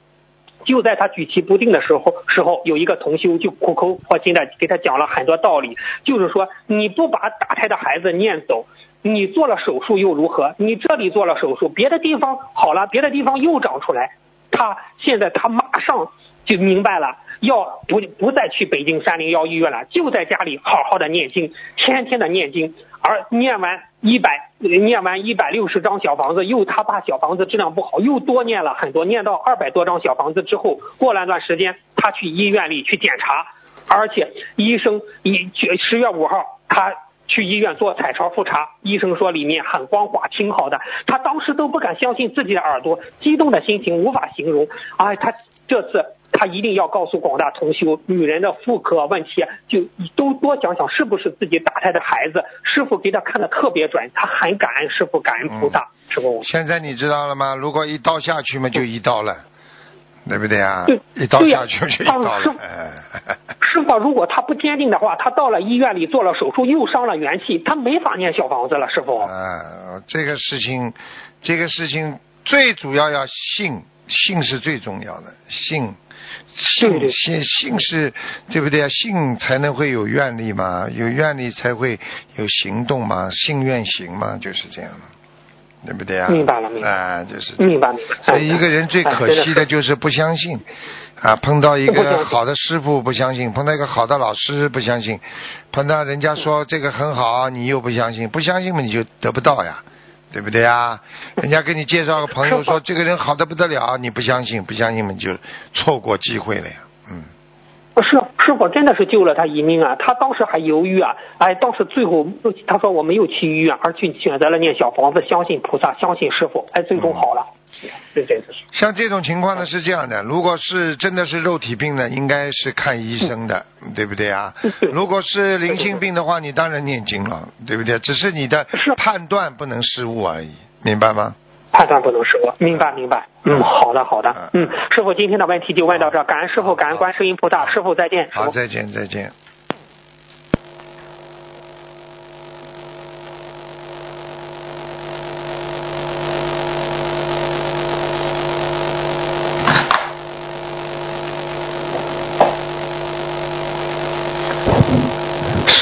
就在他举棋不定的时候，时候有一个同修就苦口婆心的给他讲了很多道理，就是说你不把打胎的孩子念走，你做了手术又如何？你这里做了手术，别的地方好了，别的地方又长出来。他现在他马上就明白了，要不不再去北京三零幺医院了，就在家里好好的念经，天天的念经，而念完一百念完一百六十张小房子，又他怕小房子质量不好，又多念了很多，念到二百多张小房子之后，过了段时间，他去医院里去检查，而且医生一十月五号他。去医院做彩超复查，医生说里面很光滑，挺好的。他当时都不敢相信自己的耳朵，激动的心情无法形容。哎，他这次他一定要告诉广大同修，女人的妇科问题就都多想想是不是自己打胎的孩子。师傅给他看的特别准，他很感恩师傅，感恩菩萨。师傅，现在你知道了吗？如果一刀下去嘛，就一刀了，对不对啊？对一刀下去就一刀了。哎师傅，如果他不坚定的话，他到了医院里做了手术，又伤了元气，他没法念小房子了。师傅，啊，这个事情，这个事情最主要要信，信是最重要的，信，信对对信信是，对不对啊？信才能会有愿力嘛，有愿力才会有行动嘛，信愿行嘛，就是这样的，对不对啊？明白了明白啊，就是明白明白。所以一个人最可惜的就是不相信，啊，碰到一个好的师傅不相信，碰到一个好的老师不相信，碰到人家说这个很好，你又不相信，不相信嘛你就得不到呀，对不对啊？人家给你介绍个朋友说 这个人好的不得了，你不相信，不相信嘛你就错过机会了呀，嗯。是师傅真的是救了他一命啊！他当时还犹豫啊，哎，当时最后他说我没有去医院，而去选择了念小房子，相信菩萨，相信师傅，哎，最终好了。像这种情况呢是这样的，如果是真的是肉体病呢，应该是看医生的，对不对啊？如果是灵性病的话，你当然念经了，对不对？只是你的判断不能失误而已，明白吗？判断不能失误，明白明白。嗯，好的好的。嗯，师傅今天的问题就问到这，感恩师傅，感恩观世音菩萨，师傅再见。好，再见，再见。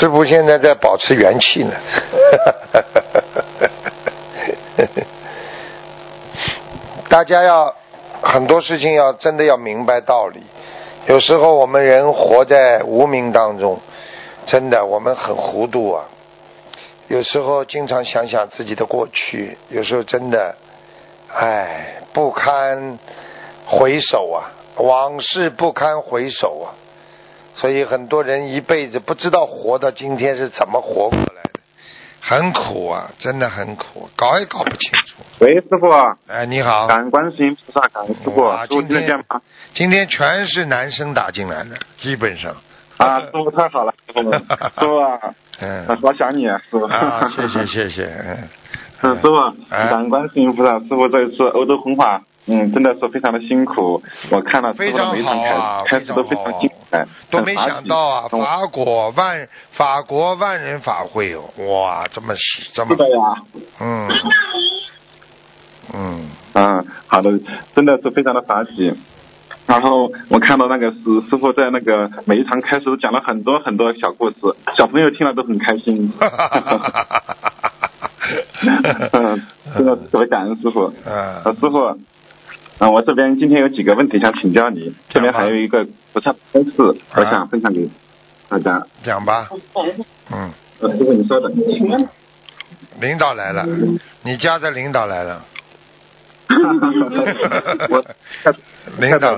师傅现在在保持元气呢。大家要很多事情要真的要明白道理。有时候我们人活在无明当中，真的我们很糊涂啊。有时候经常想想自己的过去，有时候真的，哎，不堪回首啊。往事不堪回首啊，所以很多人一辈子不知道活到今天是怎么活过来的，很苦啊，真的很苦，搞也搞不清楚。喂，师傅，哎，你好，感恩观世音菩萨，感恩师傅，今天？今天全是男生打进来的，基本上。啊，师傅太好了，师傅，师傅啊，嗯好想你啊，师傅。啊，谢谢谢谢，嗯嗯，师傅，哎感恩观世音菩萨，师傅这一次欧洲红法，嗯，真的是非常的辛苦。我看了师非常傅的每一场开开始都非常精彩，都没想到啊，法国万法国万人法会哦，哇，这么喜这么是的呀，嗯嗯嗯，好的，真的是非常的法喜。然后我看到那个师师傅在那个每一场开始都讲了很多很多小故事，小朋友听了都很开心。嗯，真的特别感恩师傅。呃，嗯师傅，嗯、我这边今天有几个问题想请教你，这边还有一个不差开示，我想分享给大家。讲吧，嗯，呃，师傅你稍等。领导来了，你家的领导来了，我 领导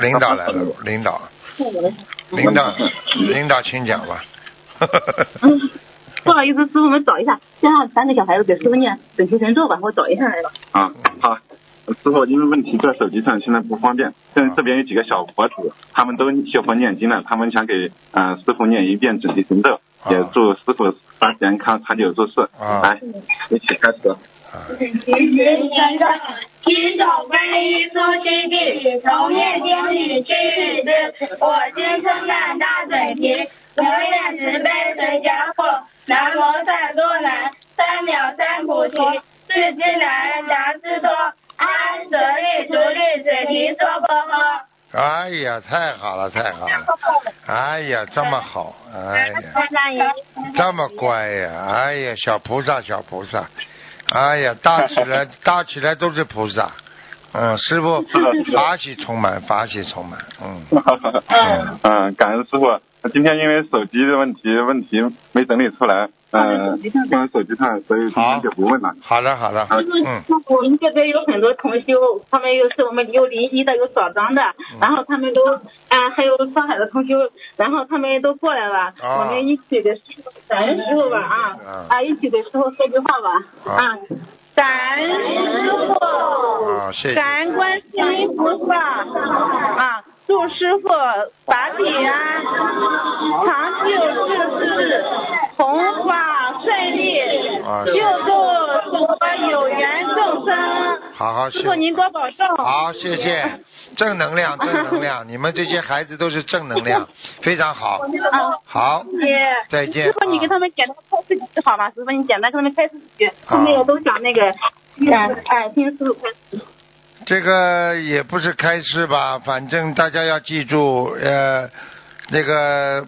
领导来了，领导，领导，领导请讲吧。不好意思，师傅们找一下，先让三个小孩子给师傅念准提神咒吧，我找一下来了。啊，好，师傅，因为问题在手机上，现在不方便。现在这边有几个小佛子，他们都学佛念经了，他们想给呃师傅念一遍准提神咒，啊也祝师傅法体安康，长久住世。啊来，一起开始。啊提神咒，提手观音苏须地，从业经语去日之。我今生难大准提，我愿慈悲随家后。南无善多南，三藐三菩提，世之难，达之多。哎呀，太好了，太好了！哎呀，这么好，哎呀，这么乖呀！哎呀，小菩萨，小菩萨，哎呀，大起来，大起来都是菩萨。嗯，师傅法喜充满，法喜充满。嗯，嗯 嗯，感恩师傅。今天因为手机的问题，问题没整理出来，嗯，放在手机上，所以今天就不问了。好的，好的，嗯，我们这边有很多同修，他们又是我们有临沂的，有枣庄的，然后他们都啊、还有上海的同修，然后他们都过来了，啊我们一起的时候感恩师傅吧啊啊啊，一起的时候说句话吧啊啊，感恩师傅。感恩观世音菩萨啊，祝师傅法体安，长久治世，弘法顺利，啊救度所有缘众生。好好，师傅您多保重。好，谢谢。正能量，正能量，你们这些孩子都是正能量，非常好。啊，好，姐，再见师傅，你啊给他们简单开示几句好吗？师傅，你简单给他们开示几句，他们也都讲那个，嗯，哎，听师傅开示。这个也不是开示吧，反正大家要记住，呃，那个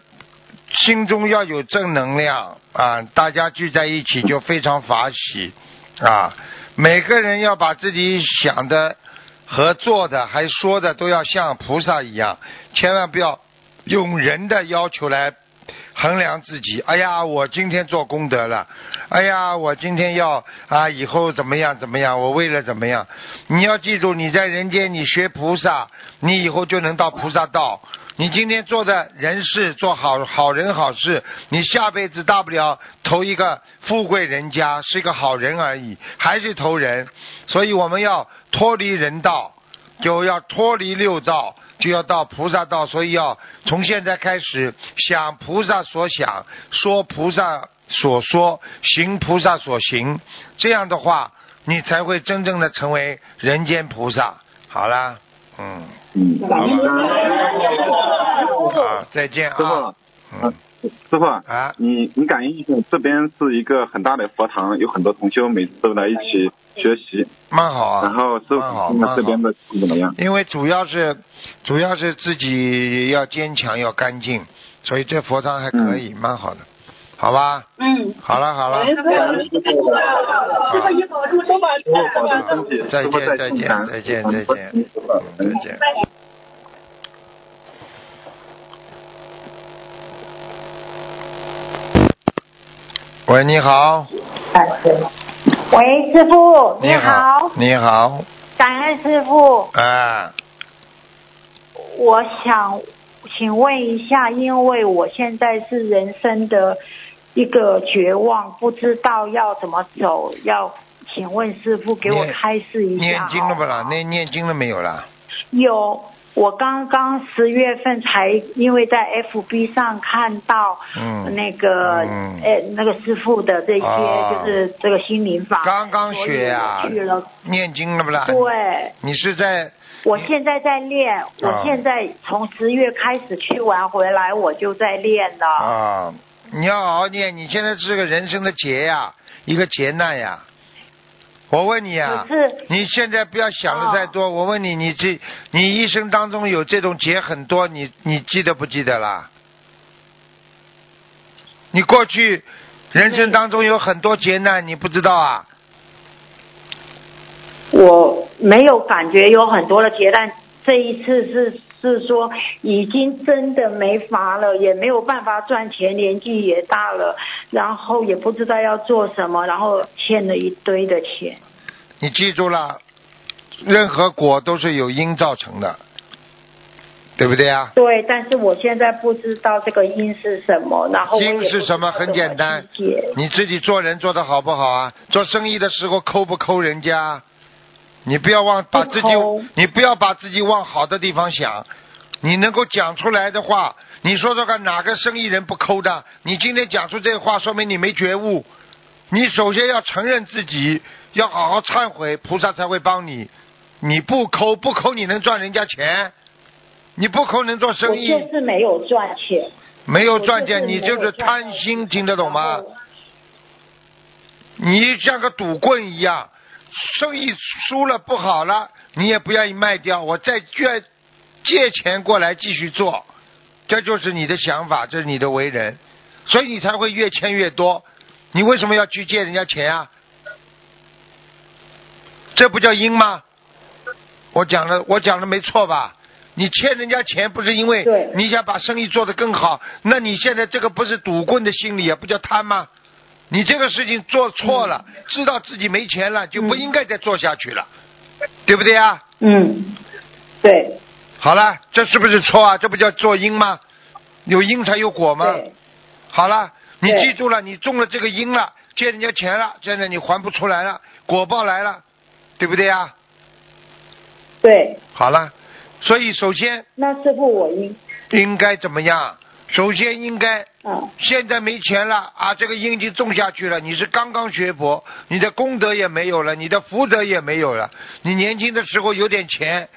心中要有正能量啊，大家聚在一起就非常法喜啊。每个人要把自己想的和做的还说的都要像菩萨一样，千万不要用人的要求来衡量自己。哎呀，我今天做功德了，哎呀，我今天要啊，以后怎么样怎么样，我为了怎么样？你要记住，你在人间你学菩萨，你以后就能到菩萨道。你今天做的人事做好好人好事，你下辈子大不了投一个富贵人家，是一个好人而已，还是投人。所以我们要脱离人道，就要脱离六道，就要到菩萨道。所以要从现在开始想菩萨所想，说菩萨所说，行菩萨所行。这样的话，你才会真正的成为人间菩萨。好啦，嗯，嗯，好吧。好，再见啊。，嗯，师傅啊你你感应一下，这边是一个很大的佛堂，有很多同修每次都来一起学习。蛮好啊。然后师傅那这边的怎么样？因为主要是主要是自己要坚强要干净，所以这佛堂还可以，蛮好的，好吧？嗯。好了好了，师傅你保重，多保师傅保重身体，再师傅见再见见，再见再见，嗯再见。喂，你好，喂，师傅，你好，你好，感恩师傅。哎，我想请问一下，因为我现在是人生的一个绝望，不知道要怎么走，要请问师傅给我开示一下。念经了不啦？好好念念经了没有啦？有，我刚刚十月份才因为在 FB 上看到嗯那个、嗯哎那个师傅的这些、哦就是这个心灵法，刚刚学呀、所以我去了。念经了不啦？对，你是在我现在在练，我现在从十月开始去完回来，我就在练了。啊？你要好好念，你现在是个人生的劫呀，一个劫难呀。我问你啊、是你现在不要想的太多。我问你，你这你一生当中有这种劫很多，你你记得不记得啦？你过去人生当中有很多劫难，你不知道啊？我没有感觉有很多的劫难，这一次是是说已经真的没法了，也没有办法赚钱，年纪也大了，然后也不知道要做什么，然后欠了一堆的钱。你记住了，任何果都是有因造成的，对不对啊？对，但是我现在不知道这个因是什么，然后因是什么？很简单你自己做人做的好不好啊？做生意的时候抠不抠人家？你不要往把自己，你不要把自己往好的地方想。你能够讲出来的话，你说说看，哪个生意人不抠的？你今天讲出这话，说明你没觉悟。你首先要承认自己，要好好忏悔，菩萨才会帮你。你不抠不抠，你能赚人家钱？你不抠能做生意？我就是没有赚钱。没有赚钱，你就是贪心，听得懂吗？你像个赌棍一样，生意输了不好了，你也不愿意卖掉，我再借借钱过来继续做，这就是你的想法，这是你的为人，所以你才会越欠越多。你为什么要去借人家钱啊？这不叫因吗？我讲的，我讲的没错吧？你欠人家钱不是因为你想把生意做得更好，那你现在这个不是赌棍的心理也，不叫贪吗？你这个事情做错了，知道自己没钱了，就不应该再做下去了，对不对啊？嗯，对好了，这是不是错啊？这不叫做因吗？有因才有果吗？对好了，你记住了，你中了这个因了，借人家钱了，现在你还不出来了，果报来了，对不对啊？对。好了，所以首先那师傅我应应该怎么样？首先应该啊现在没钱了啊，这个因已经种下去了。你是刚刚学佛，你的功德也没有了，你的福德也没有了。你年轻的时候有点钱，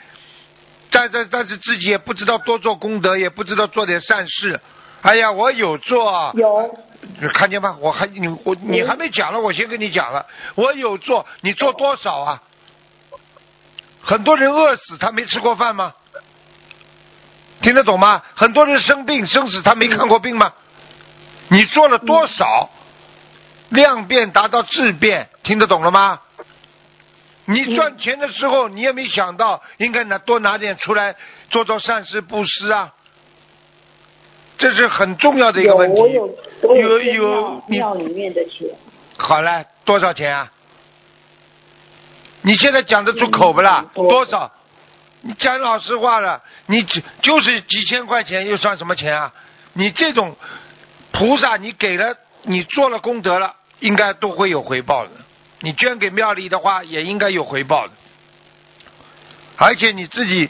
但但但是自己也不知道多做功德，也不知道做点善事。哎呀，我有做，有你看见吗？我还你我你还没讲了，我先跟你讲了，我有做，你做多少啊？很多人饿死，他没吃过饭吗？听得懂吗？很多人生病生死，他没看过病吗？你做了多少？量变达到质变，听得懂了吗？你赚钱的时候，你也没想到应该拿多拿点出来做做善事布施啊，这是很重要的一个问题。我有有有庙里面的钱，好了，多少钱啊？你现在讲得出口不啦？嗯多多少？你讲老实话了，你只就是几千块钱，又算什么钱啊？你这种菩萨，你给了，你做了功德了，应该都会有回报的。你捐给庙里的话，也应该有回报的。而且你自己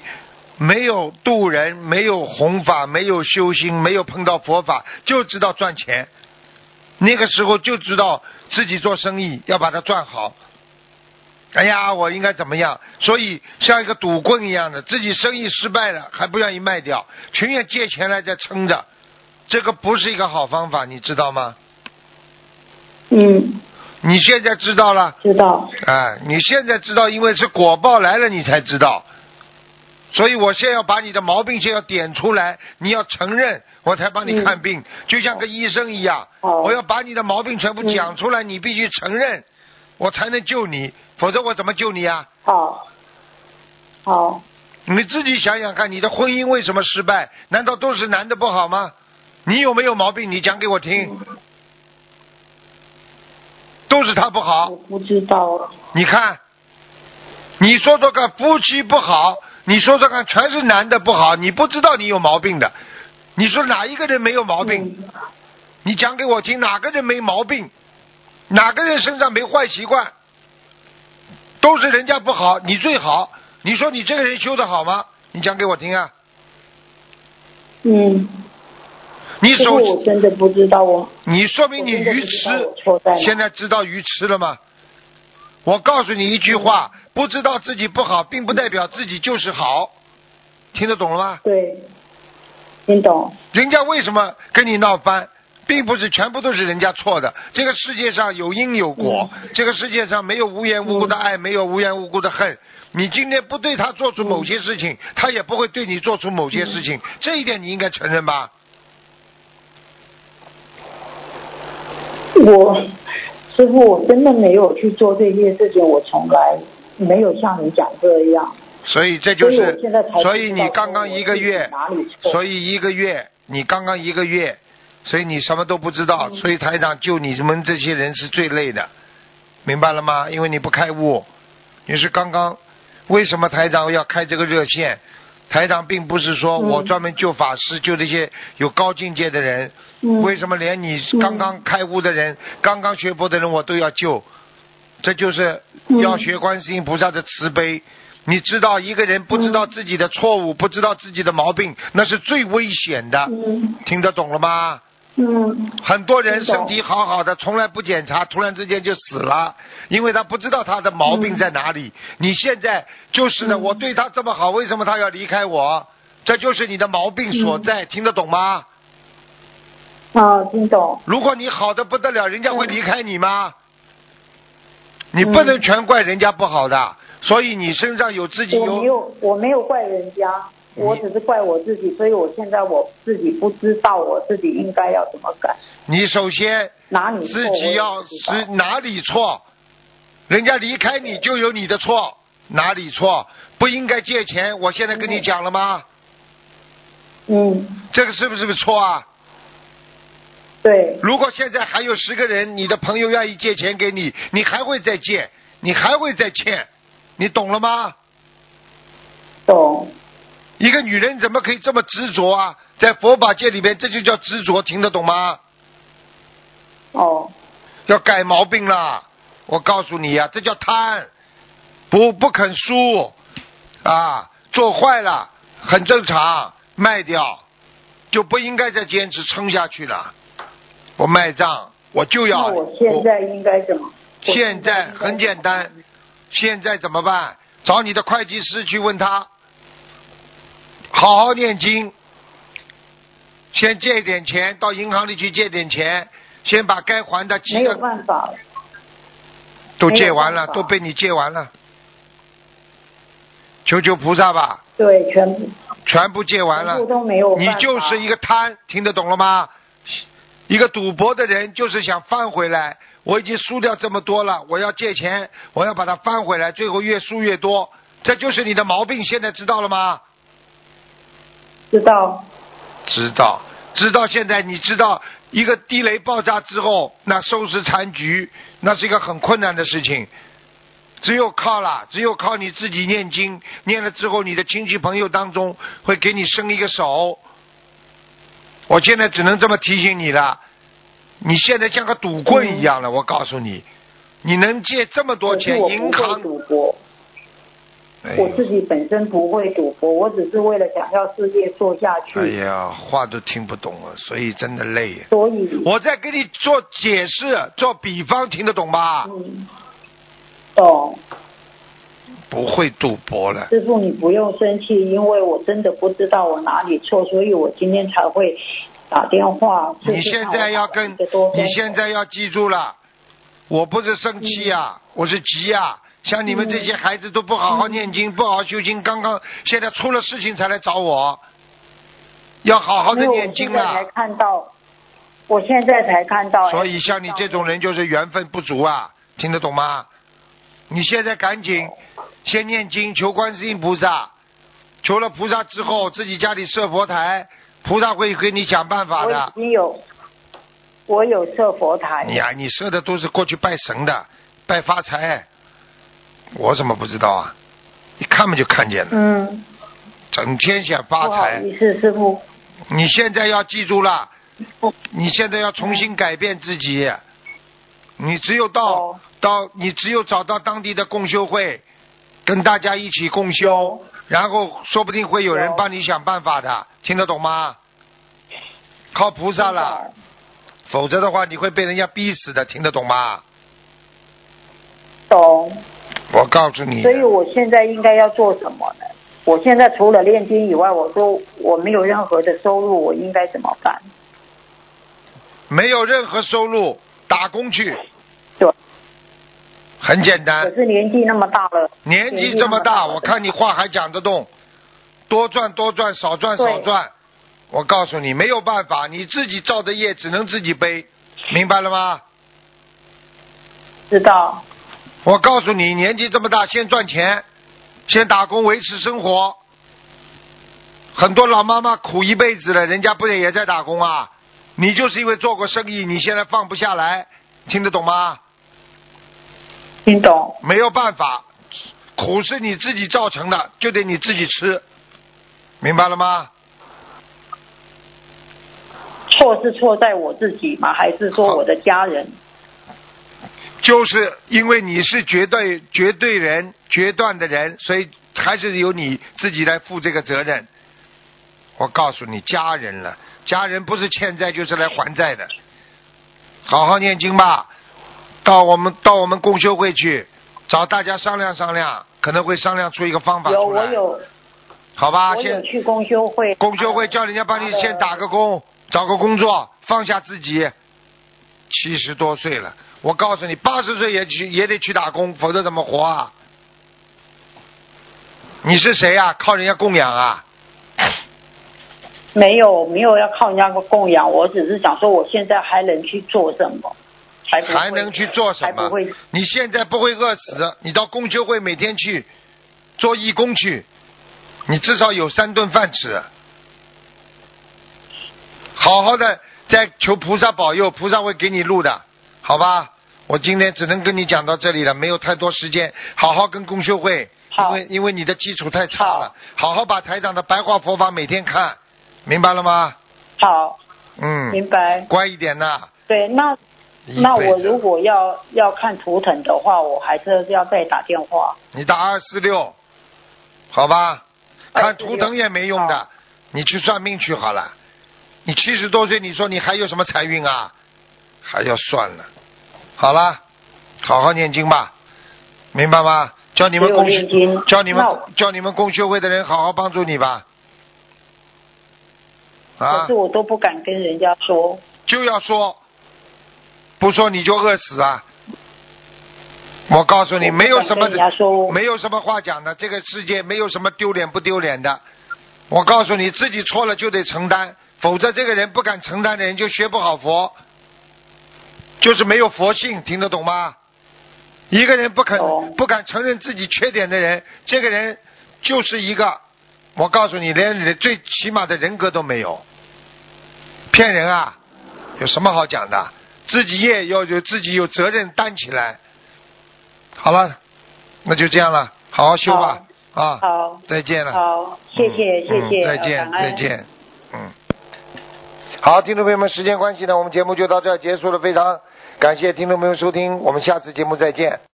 没有渡人，没有弘法，没有修心，没有碰到佛法，就知道赚钱。那个时候就知道自己做生意要把它赚好。哎呀，我应该怎么样？所以像一个赌棍一样的，自己生意失败了还不愿意卖掉，情愿借钱来再撑着，这个不是一个好方法，你知道吗？嗯，你现在知道了，知道，哎，你现在知道，因为是果报来了，你才知道。所以我现在要把你的毛病先要点出来，你要承认，我才帮你看病，就像个医生一样，哦我要把你的毛病全部讲出来，你必须承认，我才能救你，否则我怎么救你啊？哦，好，你自己想想看，你的婚姻为什么失败？难道都是男的不好吗？你有没有毛病？你讲给我听。都是他不好我，不知道，你看，你说说看，夫妻不好，你说说看，全是男的不好，你不知道你有毛病的。你说哪一个人没有毛病？嗯你讲给我听，哪个人没毛病？哪个人身上没坏习惯？都是人家不好，你最好。你说你这个人修的好吗？你讲给我听啊！嗯，你我真的不知道我，你说明你愚痴。在。现在知道愚痴了吗？我告诉你一句话，不知道自己不好，并不代表自己就是好，听得懂了吗？对，听懂。人家为什么跟你闹翻，并不是全部都是人家错的。这个世界上有因有果，这个世界上没有无缘无故的爱，没有无缘无故的恨。你今天不对他做出某些事情，他也不会对你做出某些事情，这一点你应该承认吧？我师傅，我真的没有去做这些事情，我从来没有像你讲这样。所以这就是所以你刚刚一个月所以一个月，你刚刚一个月，所以你什么都不知道，所以台长救你们这些人是最累的，明白了吗？因为你不开悟，你是刚刚，为什么台长要开这个热线？台长并不是说嗯我专门救法师，救这些有高境界的人，嗯为什么连你刚刚开悟的人、刚刚学佛的人我都要救？这就是要学观世音菩萨的慈悲。你知道一个人不知道自己的错误，不知道自己的毛病，那是最危险的。嗯听得懂了吗？嗯很多人身体好好的，从来不检查，突然之间就死了，因为他不知道他的毛病在哪里。你现在就是呢，嗯我对他这么好，为什么他要离开我？这就是你的毛病所嗯在，听得懂吗？啊，听懂。如果你好的不得了，人家会离开你吗？你不能全怪人家不好的，所以你身上有自己我没有，我没有怪人家，我只是怪我自己，所以我现在我自己不知道我自己应该要怎么改，你首先哪里错自己要是哪里错，人家离开你就有你的错，哪里错？不应该借钱，我现在跟你讲了吗？嗯，这个是不是错啊？对，如果现在还有十个人，你的朋友愿意借钱给你，你还会再借，你还会再欠，你懂了吗？懂。一个女人怎么可以这么执着啊？在佛法界里面，这就叫执着，听得懂吗？哦，要改毛病了。我告诉你呀、这叫贪，不不肯输啊，做坏了很正常，卖掉就不应该再坚持撑下去了。我卖账，我就要。那我现在应该怎么？现在很简单，现在怎么办？找你的会计师去问他，好好念经，先借点钱到银行里去借点钱，先把该还的几个办法。都借完了，都被你借完了。求求菩萨吧，对，全部全部借完了你。就是一个贪，听得懂了吗？一个赌博的人就是想翻回来，我已经输掉这么多了，我要借钱，我要把它翻回来，最后越输越多，这就是你的毛病，现在知道了吗？知道。知道，知道。现在你知道一个地雷爆炸之后，那收拾残局，那是一个很困难的事情。只有靠了，只有靠你自己念经，念了之后，你的亲戚朋友当中会给你伸一个手。我现在只能这么提醒你了，你现在像个赌棍一样了。我告诉你，你能借这么多钱，银行，赌博，哎我自己本身不会赌博，我只是为了想要事业做下去，哎呀，话都听不懂了，所以真的累。所以我在给你做解释、做比方，听得懂吗？嗯，懂。不会赌博了。师傅，你不用生气，因为我真的不知道我哪里错，所以我今天才会打电话。你现在要跟，你现在要记住了，我不是生气呀、我是急呀、像你们这些孩子都不好好念经，不好好修经，刚刚现在出了事情才来找我，要好好的念经我现在才。看到，我现在才看到。所以像你这种人就是缘分不足啊，听得懂吗？你现在赶紧先念经，求观世音菩萨，求了菩萨之后，自己家里设佛台，菩萨会给你想办法我的已。经有，我有设佛台。你呀、你设的都是过去拜神的，拜发财，我怎么不知道啊？一看嘛就看见了。嗯，整天想发财。你是，师傅。你现在要记住了，你现在要重新改变自己。你只有到、哦到，你只有找到当地的共修会，跟大家一起共修，然后说不定会有人帮你想办法的，听得懂吗？靠菩萨了，否则的话你会被人家逼死的，听得懂吗？懂。我告诉你，所以我现在应该要做什么呢？我现在除了练经以外，我说我没有任何的收入，我应该怎么办？没有任何收入，打工去。对。很简单可。是年纪那么大了，年纪这么大，我看你话还讲得动，多赚多赚，少赚少对赚。我告诉你，没有办法，你自己造的业只能自己背，明白了吗？知道我告诉你，年纪这么大，先赚钱，先打工维持生活。很多老妈妈苦一辈子了，人家不也也在打工啊？你就是因为做过生意，你现在放不下来，听得懂吗？听懂？没有办法，苦是你自己造成的，就得你自己吃，明白了吗？错是错在我自己吗？还是说我的家人？就是因为你是绝对绝对人、决断的人，所以还是由你自己来负这个责任。我告诉你，家人了，家人不是欠债就是来还债的。好好念经吧，到我们到我们共修会去，找大家商量商量，可能会商量出一个方法有出来。我有好吧，先去共修会，共修会叫人家帮你先打个工，找个工作，放下自己。七十多岁了，我告诉你，八十岁也去也得去打工，否则怎么活啊？你是谁呀、靠人家供养啊？没有没有要靠人家供养，我只是想说我现在还能去做什么？还还能去做什么？你现在不会饿死，你到公修会每天去做义工去，你至少有三顿饭吃。好好的在求菩萨保佑，菩萨会给你路的，好吧？我今天只能跟你讲到这里了，没有太多时间，好好跟公修会，因为因为你的基础太差了，好好把台长的白话佛法每天看，明白了吗？好，嗯，明白。乖一点呐。对，那那我如果要要看图腾的话，我还是要再打电话。你打二四六，好吧？看图腾也没用的，你去算命去好了。你七十多岁，你说你还有什么财运啊？还要算了。好了，好好念经吧，明白吗？叫你们只有公念经修，叫你们叫你们公修会的人好好帮助你吧。啊可是，我都不敢跟人家说。就要说，不说你就饿死啊！我告诉你，没有什么没有什么话讲的，这个世界没有什么丢脸不丢脸的。我告诉你，自己错了就得承担，否则这个人不敢承担的人就学不好佛，就是没有佛性，听得懂吗？一个人不肯懂不敢承认自己缺点的人，这个人就是一个，我告诉你，连你的最起码的人格都没有，骗人啊！有什么好讲的？自己业要有自己有责任担起来。好了，那就这样了，好好修吧啊！好，再见了。好，谢谢，谢谢，嗯再见，再见。嗯，好，听众朋友们，时间关系呢，我们节目就到这儿结束了，非常感谢听众朋友收听，我们下次节目再见。